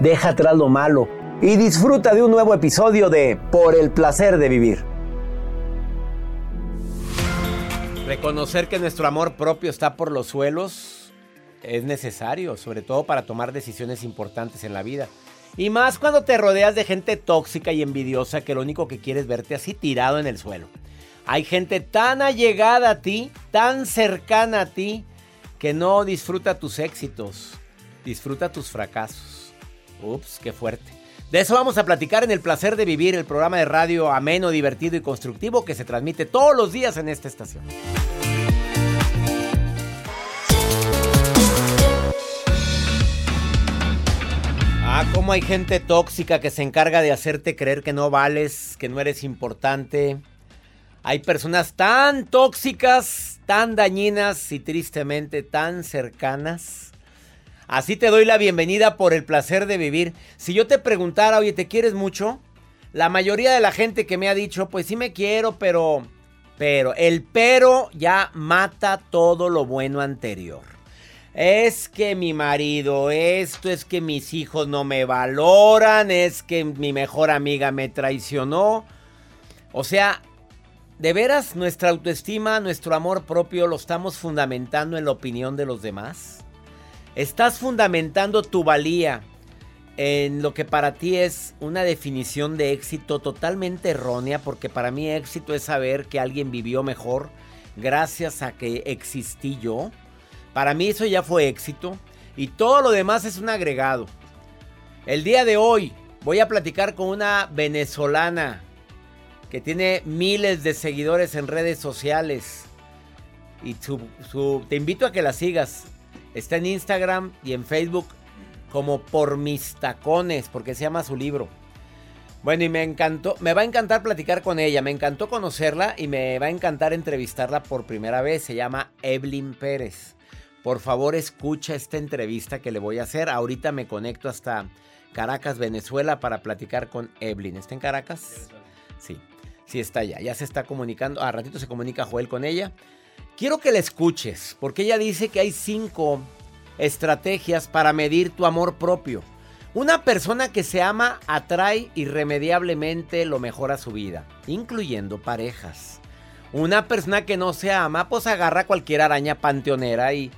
deja atrás lo malo y disfruta de un nuevo episodio de Por el placer de vivir. Reconocer que nuestro amor propio está por los suelos es necesario, sobre todo para tomar decisiones importantes en la vida. Y más cuando te rodeas de gente tóxica y envidiosa que lo único que quiere es verte así tirado en el suelo. Hay gente tan allegada a ti, tan cercana a ti, que no disfruta tus éxitos, disfruta tus fracasos. Ups, qué fuerte. De eso vamos a platicar en El Placer de Vivir, el programa de radio ameno, divertido y constructivo que se transmite todos los días en esta estación. Ah, cómo hay gente tóxica que se encarga de hacerte creer que no vales, que no eres importante. Hay personas tan tóxicas, tan dañinas y tristemente tan cercanas. Así te doy la bienvenida por el placer de vivir. Si yo te preguntara, oye, ¿te quieres mucho? La mayoría de la gente que me ha dicho, pues sí me quiero, pero... Pero, el pero ya mata todo lo bueno anterior. Es que mi marido, esto es que mis hijos no me valoran, es que mi mejor amiga me traicionó. O sea, de veras nuestra autoestima, nuestro amor propio lo estamos fundamentando en la opinión de los demás. Estás fundamentando tu valía en lo que para ti es una definición de éxito totalmente errónea, porque para mí éxito es saber que alguien vivió mejor gracias a que existí yo. Para mí eso ya fue éxito y todo lo demás es un agregado. El día de hoy voy a platicar con una venezolana que tiene miles de seguidores en redes sociales. Y te invito a que la sigas. Está en Instagram y en Facebook como por mis tacones, porque se llama su libro. Bueno, y me encantó, me va a encantar platicar con ella, me encantó conocerla y me va a encantar entrevistarla por primera vez. Se llama Evelyn Pérez. Por favor, escucha esta entrevista que le voy a hacer. Ahorita me conecto hasta Caracas, Venezuela, para platicar con Evelyn. ¿Está en Caracas? Sí, sí está ya. Ya se está comunicando. A ratito se comunica Joel con ella. Quiero que la escuches, porque ella dice que hay cinco estrategias para medir tu amor propio. Una persona que se ama atrae irremediablemente lo mejor a su vida, incluyendo parejas. Una persona que no se ama, pues agarra cualquier araña panteonera y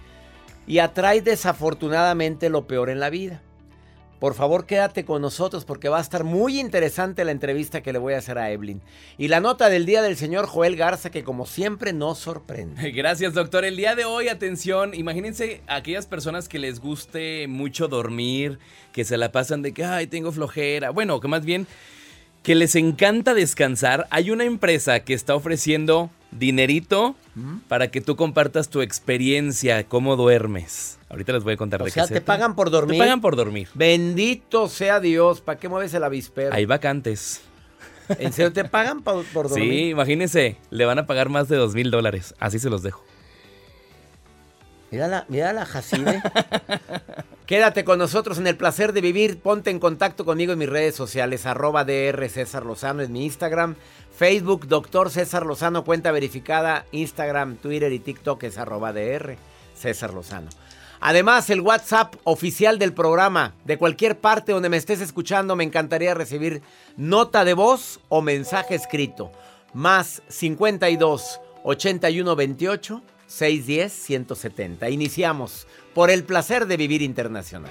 y atrae desafortunadamente lo peor en la vida. Por favor, quédate con nosotros porque va a estar muy interesante la entrevista que le voy a hacer a Evelyn. Y la nota del día del señor Joel Garza que como siempre nos sorprende. Gracias, doctor. El día de hoy, atención, imagínense aquellas personas que les guste mucho dormir, que se la pasan de que, ay, tengo flojera. Bueno, que más bien que les encanta descansar. Hay una empresa que está ofreciendo dinerito para que tú compartas tu experiencia, cómo duermes. Ahorita les voy a contar O de sea, qué te se trata. pagan por dormir. Te pagan por dormir. Bendito sea Dios. ¿Para qué mueves el avispero? Hay vacantes. ¿En serio te pagan por, por dormir? Sí, imagínense, le van a pagar más de dos mil dólares. Así se los dejo. Mira la, mira la Jacine. Quédate con nosotros en el placer de vivir. Ponte en contacto conmigo en mis redes sociales. Arroba DR César Lozano en mi Instagram. Facebook, Doctor César Lozano, cuenta verificada. Instagram, Twitter y TikTok es arroba DR César Lozano. Además, el WhatsApp oficial del programa. De cualquier parte donde me estés escuchando, me encantaría recibir nota de voz o mensaje escrito. Más 52 81 28 610 170. Iniciamos por el placer de vivir internacional.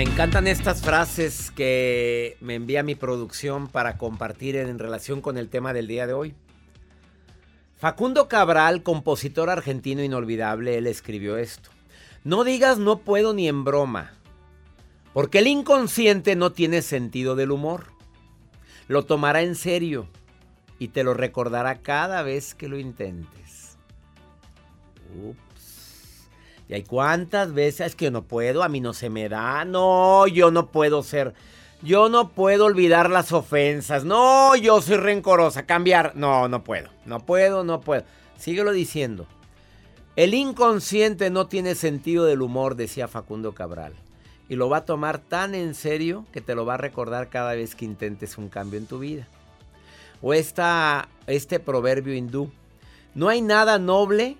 Me encantan estas frases que me envía mi producción para compartir en relación con el tema del día de hoy. Facundo Cabral, compositor argentino inolvidable, él escribió esto. No digas no puedo ni en broma, porque el inconsciente no tiene sentido del humor. Lo tomará en serio y te lo recordará cada vez que lo intentes. Y hay cuántas veces es que yo no puedo, a mí no se me da, no, yo no puedo ser, yo no puedo olvidar las ofensas, no, yo soy rencorosa, cambiar, no, no puedo, no puedo, no puedo. Síguelo diciendo. El inconsciente no tiene sentido del humor, decía Facundo Cabral. Y lo va a tomar tan en serio que te lo va a recordar cada vez que intentes un cambio en tu vida. O esta, este proverbio hindú. No hay nada noble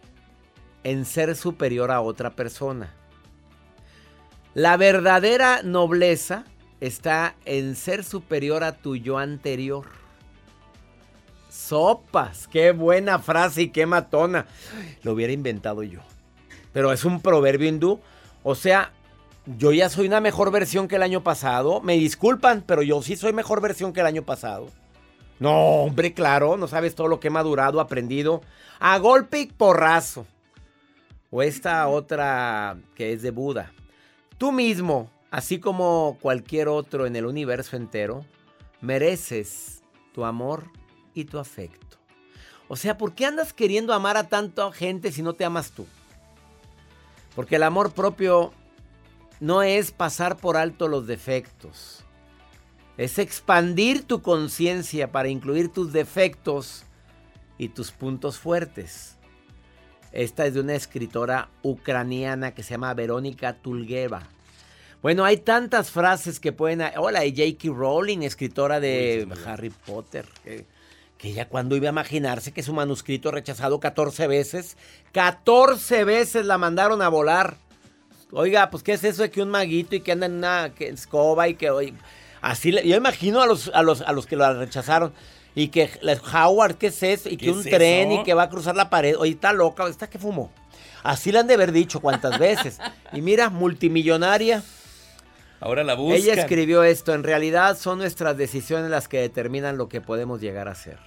en ser superior a otra persona. La verdadera nobleza está en ser superior a tu yo anterior. Sopas, qué buena frase y qué matona. Lo hubiera inventado yo. Pero es un proverbio hindú. O sea, yo ya soy una mejor versión que el año pasado. Me disculpan, pero yo sí soy mejor versión que el año pasado. No, hombre, claro, no sabes todo lo que he madurado, aprendido. A golpe y porrazo. O esta otra que es de Buda. Tú mismo, así como cualquier otro en el universo entero, mereces tu amor y tu afecto. O sea, ¿por qué andas queriendo amar a tanta gente si no te amas tú? Porque el amor propio no es pasar por alto los defectos. Es expandir tu conciencia para incluir tus defectos y tus puntos fuertes. Esta es de una escritora ucraniana que se llama Verónica Tulgeva. Bueno, hay tantas frases que pueden... Hola, y J.K. Rowling, escritora de Harry Potter. Que, que ella cuando iba a imaginarse que su manuscrito rechazado 14 veces, 14 veces la mandaron a volar. Oiga, pues ¿qué es eso de que un maguito y que anda en una escoba y que... Oye, así, yo imagino a los, a, los, a los que la rechazaron. Y que Howard, ¿qué es eso? Y que un tren y que va a cruzar la pared. Oye, está loca, ¿está que fumó? Así le han de haber dicho cuántas veces. Y mira, multimillonaria. Ahora la buscan. Ella escribió esto. En realidad son nuestras decisiones las que determinan lo que podemos llegar a ser.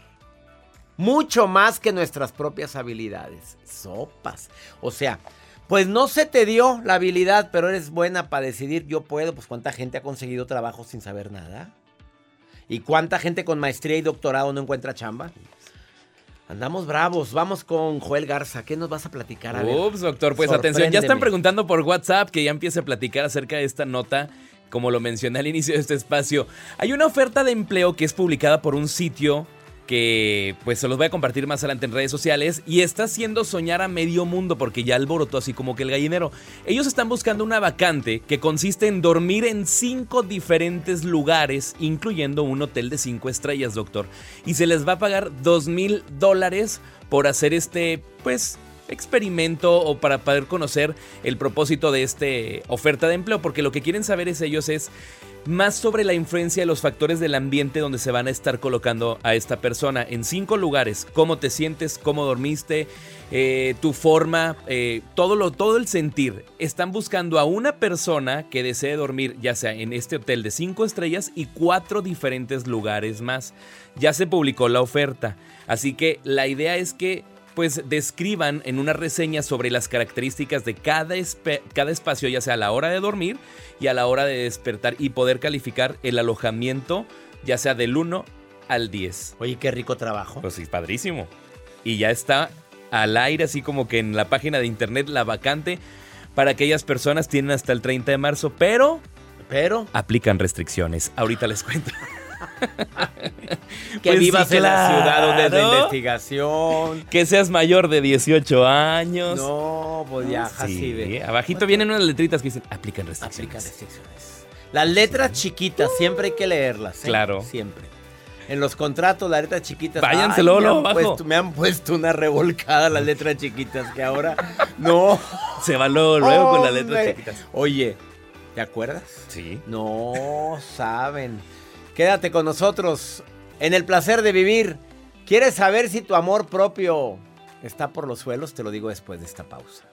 Mucho más que nuestras propias habilidades. Sopas. O sea, pues no se te dio la habilidad, pero eres buena para decidir yo puedo. Pues cuánta gente ha conseguido trabajo sin saber nada. ¿Y cuánta gente con maestría y doctorado no encuentra chamba? Andamos bravos. Vamos con Joel Garza. ¿Qué nos vas a platicar? A Ups, doctor. Pues atención, ya están preguntando por WhatsApp que ya empiece a platicar acerca de esta nota. Como lo mencioné al inicio de este espacio, hay una oferta de empleo que es publicada por un sitio que pues se los voy a compartir más adelante en redes sociales y está haciendo soñar a medio mundo porque ya alborotó así como que el gallinero. Ellos están buscando una vacante que consiste en dormir en cinco diferentes lugares, incluyendo un hotel de cinco estrellas, doctor. Y se les va a pagar dos mil dólares por hacer este, pues, experimento o para poder conocer el propósito de esta oferta de empleo, porque lo que quieren saber es ellos es más sobre la influencia de los factores del ambiente donde se van a estar colocando a esta persona en cinco lugares. Cómo te sientes, cómo dormiste, eh, tu forma, eh, todo, lo, todo el sentir. Están buscando a una persona que desee dormir ya sea en este hotel de cinco estrellas y cuatro diferentes lugares más. Ya se publicó la oferta. Así que la idea es que pues describan en una reseña sobre las características de cada, cada espacio, ya sea a la hora de dormir y a la hora de despertar y poder calificar el alojamiento, ya sea del 1 al 10. Oye, qué rico trabajo. Pues sí, padrísimo. Y ya está al aire, así como que en la página de internet, la vacante para aquellas personas tienen hasta el 30 de marzo, pero... Pero... Aplican restricciones. Ahorita les cuento. que pues vivas en la ciudad donde es la investigación. Que seas mayor de 18 años. No, pues ya, así ve. Abajito vienen unas letritas que dicen aplican restricciones. Aplican restricciones. Las letras chiquitas, siempre hay que leerlas. ¿eh? Claro. Siempre. En los contratos, las letras chiquitas. Váyanse luego me, han me han puesto una revolcada las letras chiquitas que ahora no. Se va luego, luego con las letras chiquitas. Oye, ¿te acuerdas? Sí. No saben. Quédate con nosotros en el placer de vivir. ¿Quieres saber si tu amor propio está por los suelos? Te lo digo después de esta pausa.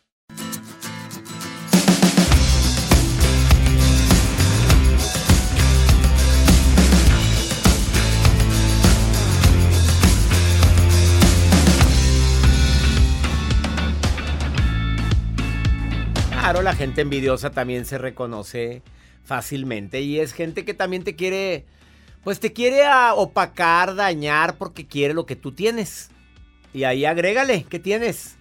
Claro, la gente envidiosa también se reconoce fácilmente y es gente que también te quiere, pues te quiere opacar, dañar porque quiere lo que tú tienes. Y ahí agrégale, ¿qué tienes?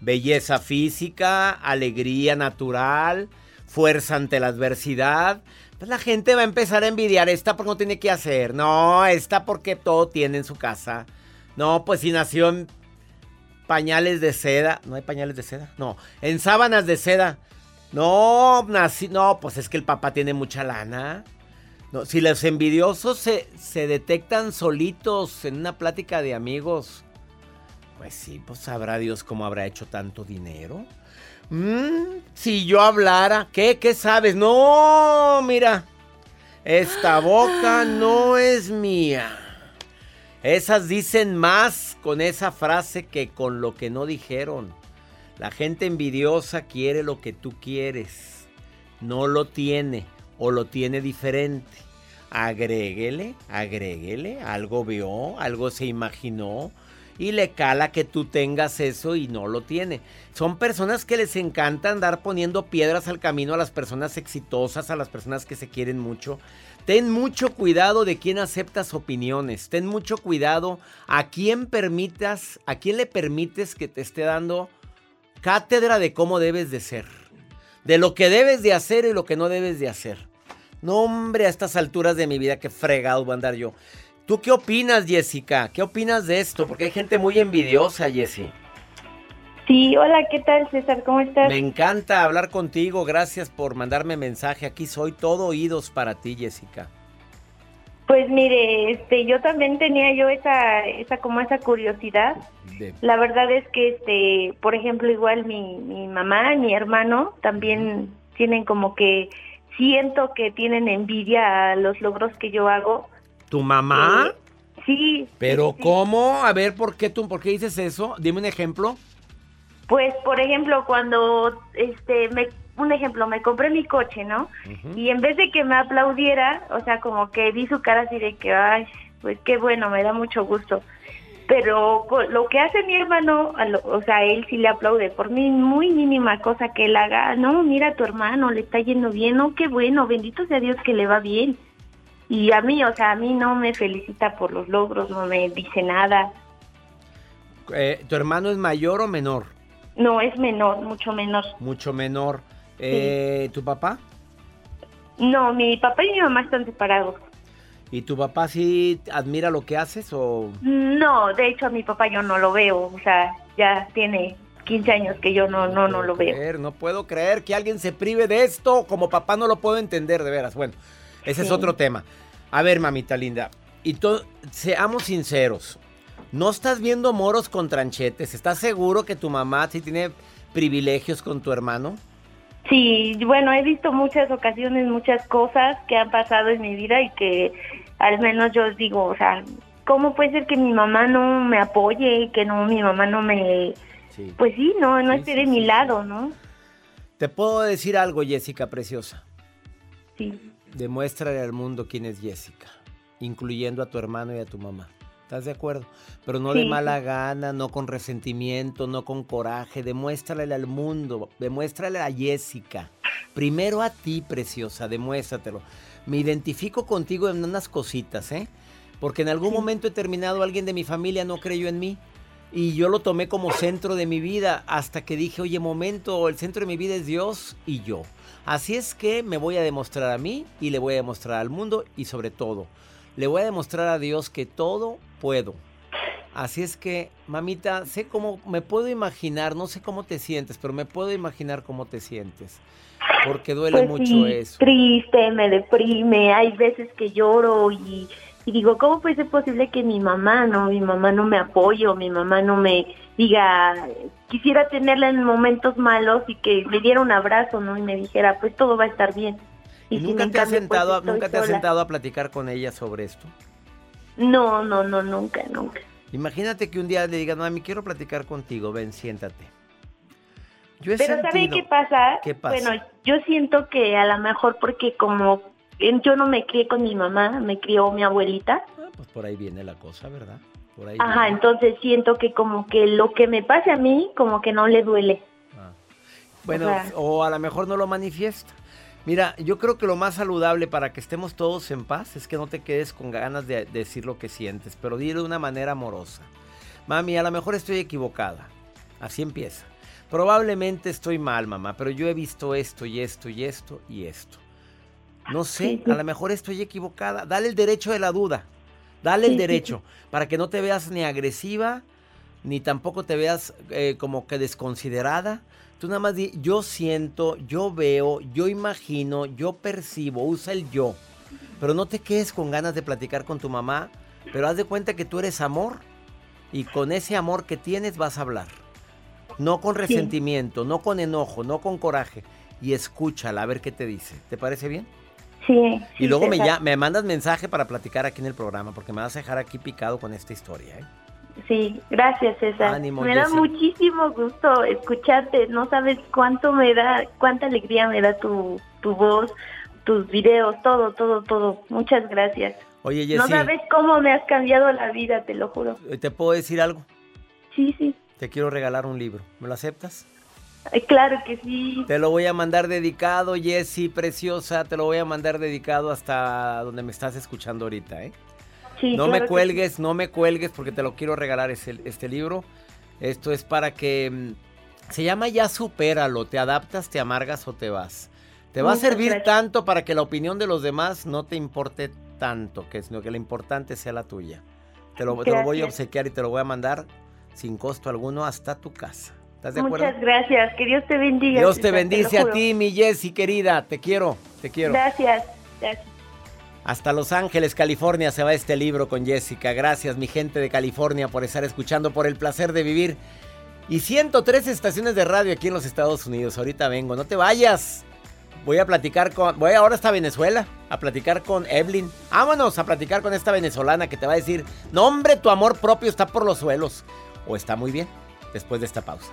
Belleza física, alegría natural, fuerza ante la adversidad. Pues la gente va a empezar a envidiar esta porque no tiene que hacer. No, esta porque todo tiene en su casa. No, pues si nació en pañales de seda. ¿No hay pañales de seda? No, en sábanas de seda. No, nací, no, pues es que el papá tiene mucha lana. No, si los envidiosos se, se detectan solitos en una plática de amigos, pues sí, pues sabrá Dios cómo habrá hecho tanto dinero. Mm, si yo hablara, ¿qué? ¿Qué sabes? No, mira, esta boca no es mía. Esas dicen más con esa frase que con lo que no dijeron. La gente envidiosa quiere lo que tú quieres. No lo tiene o lo tiene diferente. Agréguele, agréguele. Algo vio, algo se imaginó y le cala que tú tengas eso y no lo tiene. Son personas que les encanta andar poniendo piedras al camino a las personas exitosas, a las personas que se quieren mucho. Ten mucho cuidado de quién aceptas opiniones. Ten mucho cuidado a quién permitas, a quién le permites que te esté dando cátedra de cómo debes de ser. De lo que debes de hacer y lo que no debes de hacer. No, hombre, a estas alturas de mi vida, qué fregado voy a andar yo. ¿Tú qué opinas, Jessica? ¿Qué opinas de esto? Porque hay gente muy envidiosa, Jessie. Sí, hola, ¿qué tal, César? ¿Cómo estás? Me encanta hablar contigo. Gracias por mandarme mensaje. Aquí soy todo oídos para ti, Jessica. Pues mire, este, yo también tenía yo esa, esa como esa curiosidad. La verdad es que, este, por ejemplo, igual mi, mi mamá, mi hermano, también tienen como que siento que tienen envidia a los logros que yo hago ¿Tu mamá? Eh, sí. ¿Pero cómo? A ver, ¿por qué, tú, ¿por qué dices eso? Dime un ejemplo. Pues, por ejemplo, cuando, este, me, un ejemplo, me compré mi coche, ¿no? Y en vez de que me aplaudiera, o sea, como que vi su cara así de que, ay, pues qué bueno, me da mucho gusto. Pero lo que hace mi hermano, o sea, él sí le aplaude por mí, muy mínima cosa que él haga. No, mira a tu hermano, le está yendo bien, no, qué bueno, bendito sea Dios que le va bien. Y a mí, o sea, a mí no me felicita por los logros, no me dice nada. Eh, ¿Tu hermano es mayor o menor? No, es menor, mucho menor. Mucho menor. Eh, ¿Tu papá? No, mi papá y mi mamá están separados. ¿Y tu papá sí admira lo que haces o...? No, de hecho a mi papá yo no lo veo, o sea, ya tiene 15 años que yo no, no, no, lo veo. No puedo creer que alguien se prive de esto, como papá no lo puedo entender, de veras. Bueno, ese es otro tema. A ver, mamita linda, y seamos sinceros. ¿No estás viendo moros con tranchetes? ¿Estás seguro que tu mamá sí tiene privilegios con tu hermano? Sí, bueno, he visto muchas ocasiones, muchas cosas que han pasado en mi vida y que al menos yo digo, o sea, ¿cómo puede ser que mi mamá no me apoye, que no, mi mamá no me... Pues sí, no, no esté de mi lado, ¿no? Te puedo decir algo, Jessica, preciosa. Sí. Demuéstrale al mundo quién es Jessica, incluyendo a tu hermano y a tu mamá. ¿Estás de acuerdo? Pero no de mala gana, no con resentimiento, no con coraje. Demuéstrale al mundo, demuéstrale a Jessica. Primero a ti, preciosa, demuéstratelo. Me identifico contigo en unas cositas, ¿eh? Porque en algún momento he terminado alguien de mi familia no creyó en mí. Y yo lo tomé como centro de mi vida hasta que dije, oye, momento, el centro de mi vida es Dios y yo. Así es que me voy a demostrar a mí y le voy a demostrar al mundo y sobre todo, le voy a demostrar a Dios que todo puedo. Así es que, mamita, sé cómo, me puedo imaginar, no sé cómo te sientes, pero me puedo imaginar cómo te sientes. Porque duele pues mucho eso. Triste, me deprime, hay veces que lloro y, y digo, ¿cómo puede ser posible que mi mamá no, mi mamá no me apoye o mi mamá no me diga, quisiera tenerla en momentos malos y que me diera un abrazo, ¿no? Y me dijera, pues todo va a estar bien. Y, nunca te has sentado, nunca te has sentado a platicar con ella sobre esto. No, no, no, nunca, nunca. Imagínate que un día le digas, mami, quiero platicar contigo, ven, siéntate. Yo he Pero ¿sabe qué pasa? ¿Qué pasa? Bueno, yo siento que a lo mejor porque como yo no me crié con mi mamá, me crió mi abuelita. Pues por ahí viene la cosa, ¿verdad? Por ahí Ajá, viene. entonces siento que como que lo que me pase a mí, como que no le duele. Bueno, o sea- o a lo mejor no lo manifiesta. Mira, yo creo que lo más saludable para que estemos todos en paz es que no te quedes con ganas de decir lo que sientes, pero dile de una manera amorosa. Mami, a lo mejor estoy equivocada. Así empieza. Probablemente estoy mal, mamá, pero yo he visto esto y esto y esto y esto. No sé, a lo mejor estoy equivocada. Dale el derecho de la duda. Dale el derecho para que no te veas ni agresiva, ni tampoco te veas eh, como que desconsiderada. Tú nada más di, yo siento, yo veo, yo imagino, yo percibo, usa el yo. Pero no te quedes con ganas de platicar con tu mamá, pero haz de cuenta que tú eres amor y con ese amor que tienes vas a hablar. No con resentimiento, no con enojo, no con coraje. Y escúchala a ver qué te dice. ¿Te parece bien? Sí. Y luego me, ya, me mandas mensaje para platicar aquí en el programa, porque me vas a dejar aquí picado con esta historia. ¿eh? Sí, gracias César. Ánimo, me da muchísimo gusto escucharte. No sabes cuánto me da, cuánta alegría me da tu, tu voz, tus videos, todo, todo, todo. Muchas gracias. Oye, No Jessy, sabes cómo me has cambiado la vida, te lo juro. ¿te puedo decir algo? Sí, sí. Te quiero regalar un libro. ¿Me lo aceptas? Ay, claro que sí. Te lo voy a mandar dedicado, Jessy, preciosa. Te lo voy a mandar dedicado hasta donde me estás escuchando ahorita, ¿eh? Sí, no claro me cuelgues, no me cuelgues porque te lo quiero regalar este, este libro. Esto es para que... mm, Se llama Ya supéralo, te adaptas, te amargas o te vas. Te va a servir gracias. tanto para que la opinión de los demás no te importe tanto, que sino que la importante sea la tuya. Te lo, te lo voy a obsequiar y te lo voy a mandar sin costo alguno hasta tu casa. ¿Estás de acuerdo? Muchas gracias. Que Dios te bendiga. Dios te bendice lo a ti, mi Jessy querida. Te quiero, te quiero. Gracias. Gracias. Hasta Los Ángeles, California se va este libro con Jessica. Gracias, mi gente de California, por estar escuchando, por el placer de vivir. Y 103 estaciones de radio aquí en los Estados Unidos. Ahorita vengo, no te vayas. Voy a platicar con. Voy ahora hasta Venezuela a platicar con Evelyn. Vámonos a platicar con esta venezolana que te va a decir: No, hombre, tu amor propio está por los suelos. O está muy bien, después de esta pausa.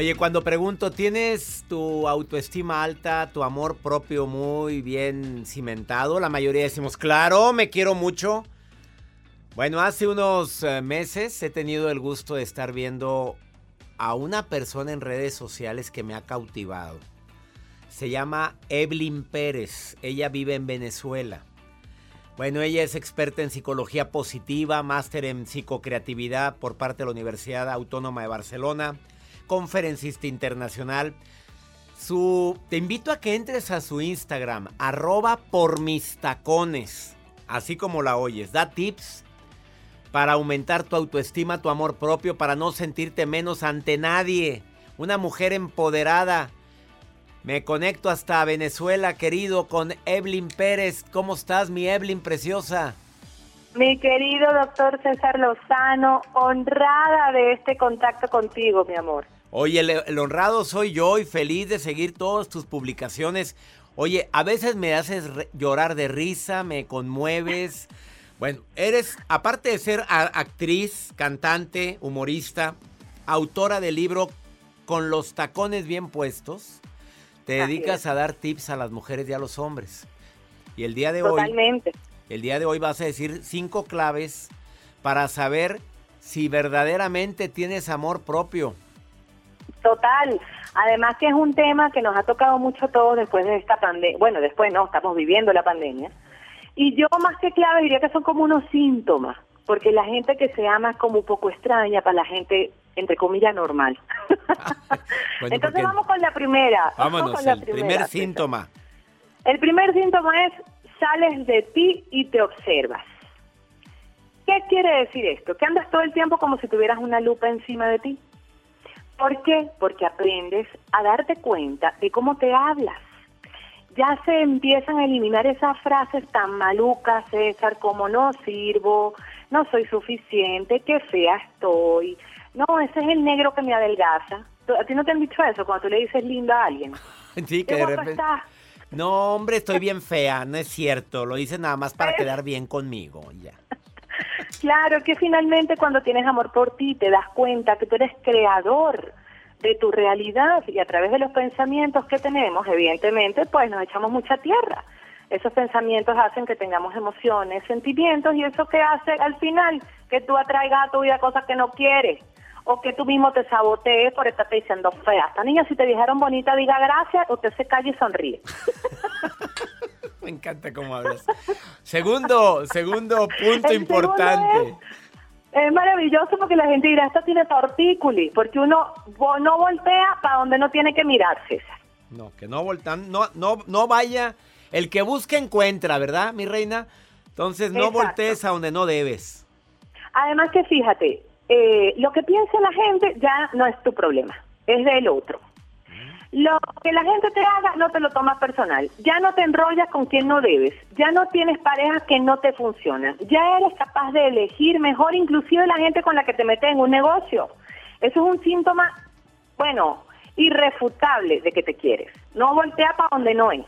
Oye, cuando pregunto, ¿tienes tu autoestima alta, tu amor propio muy bien cimentado? La mayoría decimos, claro, me quiero mucho. Bueno, hace unos eh, meses he tenido el gusto de estar viendo a una persona en redes sociales que me ha cautivado. Se llama Evelyn Pérez. Ella vive en Venezuela. Bueno, ella es experta en psicología positiva, máster en psicocreatividad por parte de la Universidad Autónoma de Barcelona, conferencista internacional. Te invito a que entres a su Instagram, arroba por mis tacones, así como la oyes. Da tips para aumentar tu autoestima, tu amor propio, para no sentirte menos ante nadie. Una mujer empoderada. Me conecto hasta Venezuela, querido, con Evelyn Pérez. ¿Cómo estás, mi Evelyn preciosa? Mi querido doctor César Lozano, honrada de este contacto contigo, mi amor. Oye, el, el, honrado soy yo y feliz de seguir todas tus publicaciones. Oye, a veces me haces llorar de risa, me conmueves. Bueno, eres, aparte de ser actriz, cantante, humorista, autora del libro Con los tacones bien puestos, te dedicas a dar tips a las mujeres y a los hombres. Y el día de Totalmente. hoy, el día de hoy vas a decir cinco claves para saber si verdaderamente tienes amor propio. Total. Además que es un tema que nos ha tocado mucho a todos después de esta pandemia. Bueno, después no, estamos viviendo la pandemia. Y yo más que clave diría que son como unos síntomas, porque la gente que se ama es como un poco extraña para la gente, entre comillas, normal. bueno, Entonces vamos con la primera. Vámonos, con la el primera, primer síntoma. El primer síntoma es sales de ti y te observas. ¿Qué quiere decir esto? Que andas todo el tiempo como si tuvieras una lupa encima de ti. ¿Por qué? Porque aprendes a darte cuenta de cómo te hablas ya se empiezan a eliminar esas frases tan malucas, César, como no sirvo, no soy suficiente, qué fea estoy. No, ese es el negro que me adelgaza. ¿A ti no te han dicho eso cuando tú le dices linda a alguien? Sí, que de repente... No, hombre, estoy bien fea, no es cierto. Lo dices nada más para quedar bien conmigo, ya. Claro, que finalmente cuando tienes amor por ti te das cuenta que tú eres creador de tu realidad y a través de los pensamientos que tenemos, evidentemente, pues nos echamos mucha tierra. Esos pensamientos hacen que tengamos emociones, sentimientos y eso que hace al final que tú atraigas a tu vida cosas que no quieres o que tú mismo te sabotees por estarte diciendo fea. Esta niña si te dijeron bonita diga gracias, usted se calla y sonríe. Me encanta cómo hablas. Segundo, segundo punto importante. Es maravilloso porque la gente dirá, esto tiene tortículi, porque uno no voltea para donde no tiene que mirar, César. No, que no voltan, no, no, no vaya, el que busca encuentra, ¿verdad, mi reina? Entonces no voltees a donde no debes. Además que fíjate, eh, lo que piensa la gente ya no es tu problema, es del otro. Lo que la gente te haga no te lo tomas personal. Ya no te enrollas con quien no debes. Ya no tienes parejas que no te funcionan. Ya eres capaz de elegir mejor inclusive la gente con la que te metes en un negocio. Eso es un síntoma, bueno, irrefutable de que te quieres. No voltea para donde no es.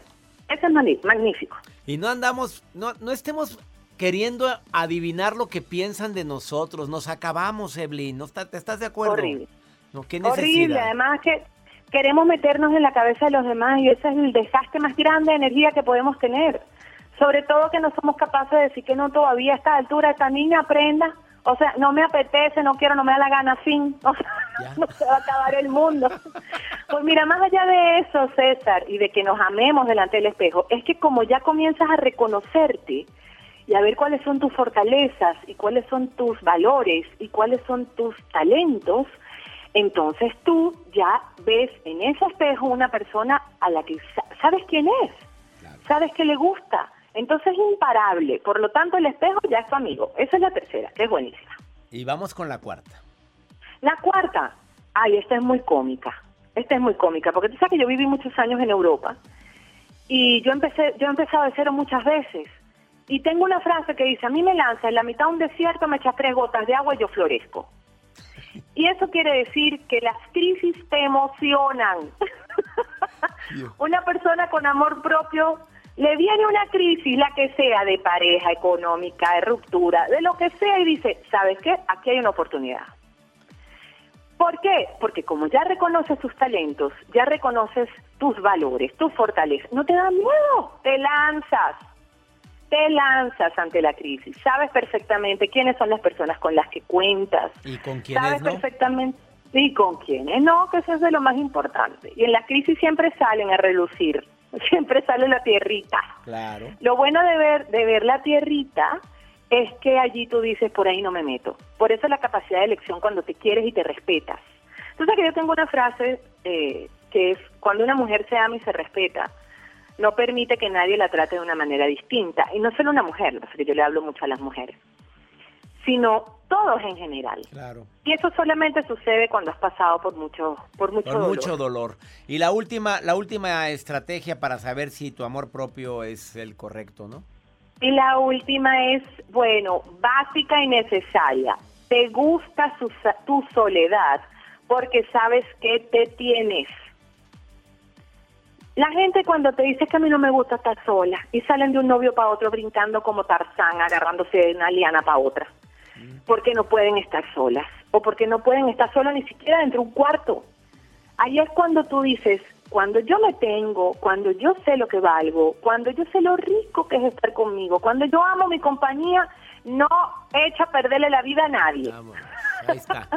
Eso es magnífico. Y no andamos, no, no estemos queriendo adivinar lo que piensan de nosotros. Nos acabamos, Evelyn. ¿No está, ¿Estás de acuerdo? Horrible. No, ¿qué Horrible. Además que queremos meternos en la cabeza de los demás y ese es el desgaste más grande de energía que podemos tener. Sobre todo que no somos capaces de decir que no todavía a esta altura esta niña aprenda. O sea, no me apetece, no quiero, no me da la gana, fin. O sea, no se va a acabar el mundo. Pues mira, más allá de eso, César, y de que nos amemos delante del espejo, es que como ya comienzas a reconocerte y a ver cuáles son tus fortalezas y cuáles son tus valores y cuáles son tus talentos, entonces tú ya ves en ese espejo una persona a la que sabes quién es, sabes que le gusta. Entonces es imparable. Por lo tanto, el espejo ya es tu amigo. Esa es la tercera, que es buenísima. Y vamos con la cuarta. La cuarta, ay, esta es muy cómica. Esta es muy cómica, porque tú sabes que yo viví muchos años en Europa y yo empecé, yo he empezado de cero muchas veces. Y tengo una frase que dice, a mí me lanza en la mitad de un desierto, me echas tres gotas de agua y yo florezco. Y eso quiere decir que las crisis te emocionan. una persona con amor propio le viene una crisis, la que sea, de pareja, económica, de ruptura, de lo que sea, y dice, ¿sabes qué? Aquí hay una oportunidad. ¿Por qué? Porque como ya reconoces tus talentos, ya reconoces tus valores, tus fortalezas, no te da miedo, te lanzas te lanzas ante la crisis, sabes perfectamente quiénes son las personas con las que cuentas. ¿Y con quiénes Sabes no? perfectamente y con quiénes no, que eso es de lo más importante. Y en la crisis siempre salen a relucir siempre sale la tierrita. Claro. Lo bueno de ver, de ver la tierrita es que allí tú dices, por ahí no me meto. Por eso la capacidad de elección cuando te quieres y te respetas. Entonces que yo tengo una frase eh, que es, cuando una mujer se ama y se respeta, no permite que nadie la trate de una manera distinta. Y no solo una mujer, porque yo le hablo mucho a las mujeres, sino todos en general. Claro. Y eso solamente sucede cuando has pasado por mucho, por mucho Por dolor. mucho dolor. Y la última, la última estrategia para saber si tu amor propio es el correcto, ¿no? Y la última es, bueno, básica y necesaria. Te gusta su- tu soledad porque sabes que te tienes. La gente cuando te dice que a mí no me gusta estar sola y salen de un novio para otro brincando como Tarzán, agarrándose de una liana para otra, porque no pueden estar solas o porque no pueden estar solas ni siquiera dentro de un cuarto. Ahí es cuando tú dices, cuando yo me tengo, cuando yo sé lo que valgo, cuando yo sé lo rico que es estar conmigo, cuando yo amo mi compañía, no echa a perderle la vida a nadie. Ahí está.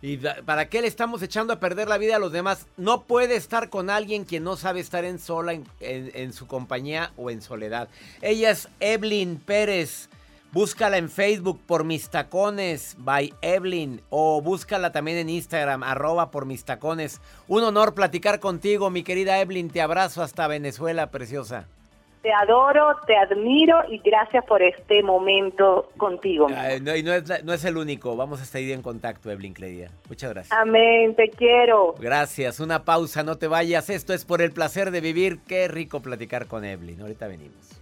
¿Y para qué le estamos echando a perder la vida a los demás? No puede estar con alguien que no sabe estar en sola, en su compañía o en soledad. Ella es Evelyn Pérez. Búscala en Facebook por Mis Tacones by Evelyn o búscala también en Instagram, arroba por Mis Tacones. Un honor platicar contigo, mi querida Evelyn. Te abrazo hasta Venezuela, preciosa. Te adoro, te admiro y gracias por este momento contigo. Ay, no, y no es, no es el único. Vamos a seguir en contacto, Evelyn Cledia. Muchas gracias. Amén, te quiero. Gracias, una pausa, no te vayas. Esto es por el placer de vivir. Qué rico platicar con Evelyn. Ahorita venimos.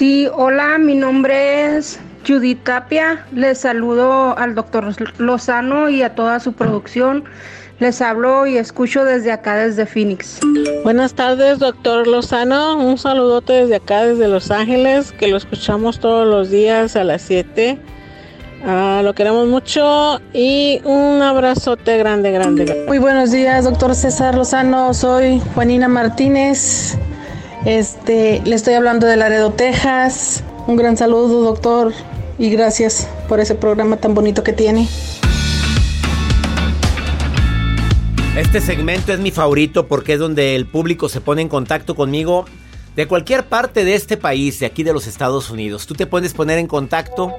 Sí, hola, mi nombre es Judith Tapia. Les saludo al doctor Lozano y a toda su producción. Les hablo y escucho desde acá, desde Phoenix. Buenas tardes, doctor Lozano. Un saludote desde acá, desde Los Ángeles, que lo escuchamos todos los días a las 7. Ah, lo queremos mucho y un abrazote grande, grande. grande. Muy buenos días, doctor César Lozano. Soy Juanina Martínez. Este, le estoy hablando de Laredo, Texas. Un gran saludo, doctor, y gracias por ese programa tan bonito que tiene. Este segmento es mi favorito porque es donde el público se pone en contacto conmigo de cualquier parte de este país, de aquí de los Estados Unidos. Tú te puedes poner en contacto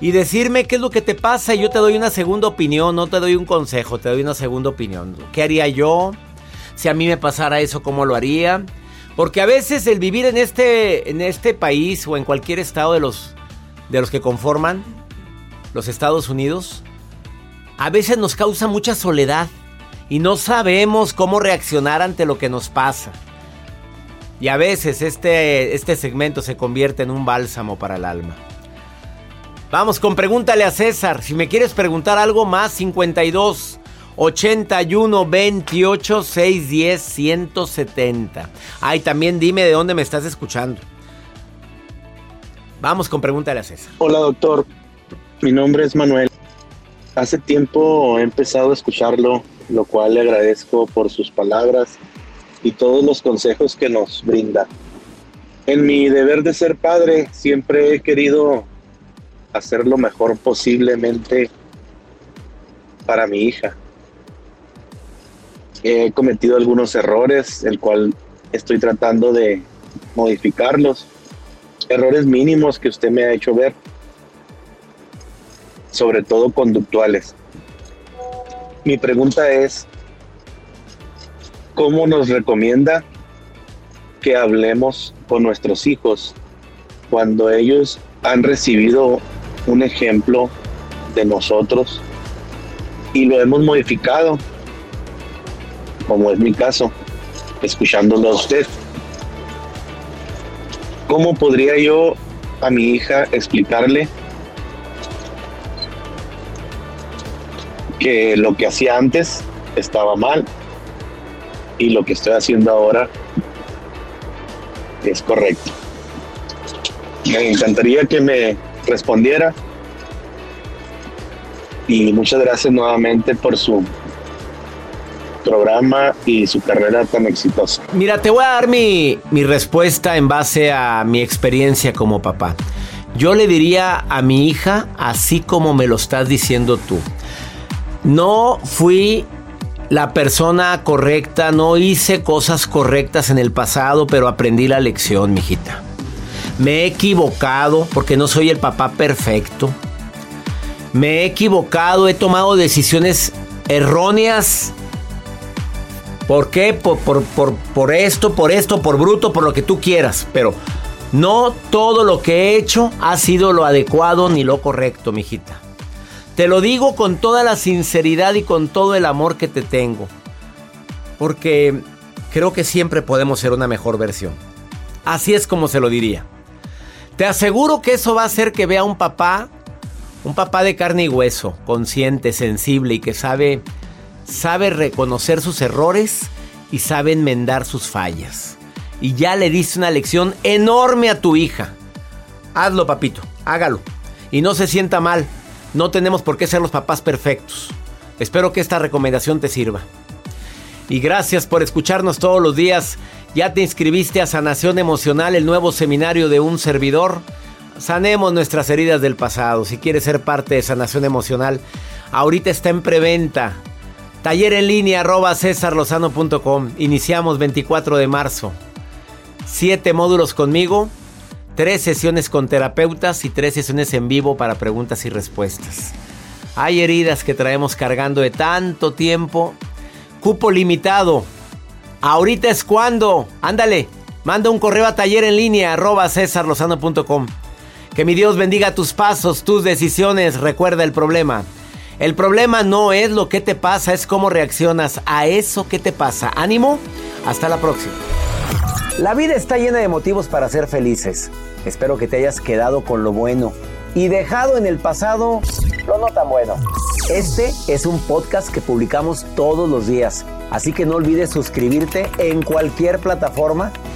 y decirme qué es lo que te pasa y yo te doy una segunda opinión, no te doy un consejo, te doy una segunda opinión. ¿Qué haría yo? Si a mí me pasara eso, ¿cómo lo haría? Porque a veces el vivir en este, en este país o en cualquier estado de los, de los que conforman los Estados Unidos, a veces nos causa mucha soledad y no sabemos cómo reaccionar ante lo que nos pasa. Y a veces este, este segmento se convierte en un bálsamo para el alma. Vamos con pregúntale a César. Si me quieres preguntar algo más, 52 81 28 610 170. Ay, también dime de dónde me estás escuchando. Vamos con pregúntale a César. Hola, doctor. Mi nombre es Manuel. Hace tiempo he empezado a escucharlo, lo cual le agradezco por sus palabras y todos los consejos que nos brinda. En mi deber de ser padre siempre he querido hacer lo mejor posiblemente para mi hija. He cometido algunos errores, el cual estoy tratando de modificarlos. Errores mínimos que usted me ha hecho ver, sobre todo conductuales. Mi pregunta es, ¿cómo nos recomienda que hablemos con nuestros hijos cuando ellos han recibido un ejemplo de nosotros y lo hemos modificado, como es mi caso, escuchándolo a usted. ¿Cómo podría yo a mi hija explicarle que lo que hacía antes estaba mal y lo que estoy haciendo ahora es correcto. Me encantaría que me respondiera y muchas gracias nuevamente por su programa y su carrera tan exitosa. Mira, te voy a dar mi, mi respuesta en base a mi experiencia como papá. Yo le diría a mi hija, así como me lo estás diciendo tú, no fui la persona correcta, no hice cosas correctas en el pasado, pero aprendí la lección, mijita. Me he equivocado porque no soy el papá perfecto. Me he equivocado, he tomado decisiones erróneas. ¿Por qué? Por, por, esto, por esto, por bruto, por lo que tú quieras. Pero no todo lo que he hecho ha sido lo adecuado ni lo correcto, mijita. Te lo digo con toda la sinceridad y con todo el amor que te tengo. Porque creo que siempre podemos ser una mejor versión. Así es como se lo diría. Te aseguro que eso va a hacer que vea un papá, un papá de carne y hueso, consciente, sensible y que sabe, sabe reconocer sus errores y sabe enmendar sus fallas. Y ya le diste una lección enorme a tu hija. Hazlo, papito, hágalo. Y no se sienta mal. No tenemos por qué ser los papás perfectos. Espero que esta recomendación te sirva. Y gracias por escucharnos todos los días. ¿Ya te inscribiste a Sanación Emocional, el nuevo seminario de un servidor? Sanemos nuestras heridas del pasado. Si quieres ser parte de Sanación Emocional, ahorita está en preventa. Taller en línea arroba cesarlozano.com. Iniciamos 24 de marzo. Siete módulos conmigo, tres sesiones con terapeutas y tres sesiones en vivo para preguntas y respuestas. Hay heridas que traemos cargando de tanto tiempo. Cupo limitado. Ahorita es cuando. Ándale. Manda un correo a taller en línea arroba cesarlozano.com. Que mi Dios bendiga tus pasos, tus decisiones. Recuerda el problema. El problema no es lo que te pasa, es cómo reaccionas a eso que te pasa. Ánimo. Hasta la próxima. La vida está llena de motivos para ser felices. Espero que te hayas quedado con lo bueno y dejado en el pasado lo no tan bueno. Este es un podcast que publicamos todos los días, así que no olvides suscribirte en cualquier plataforma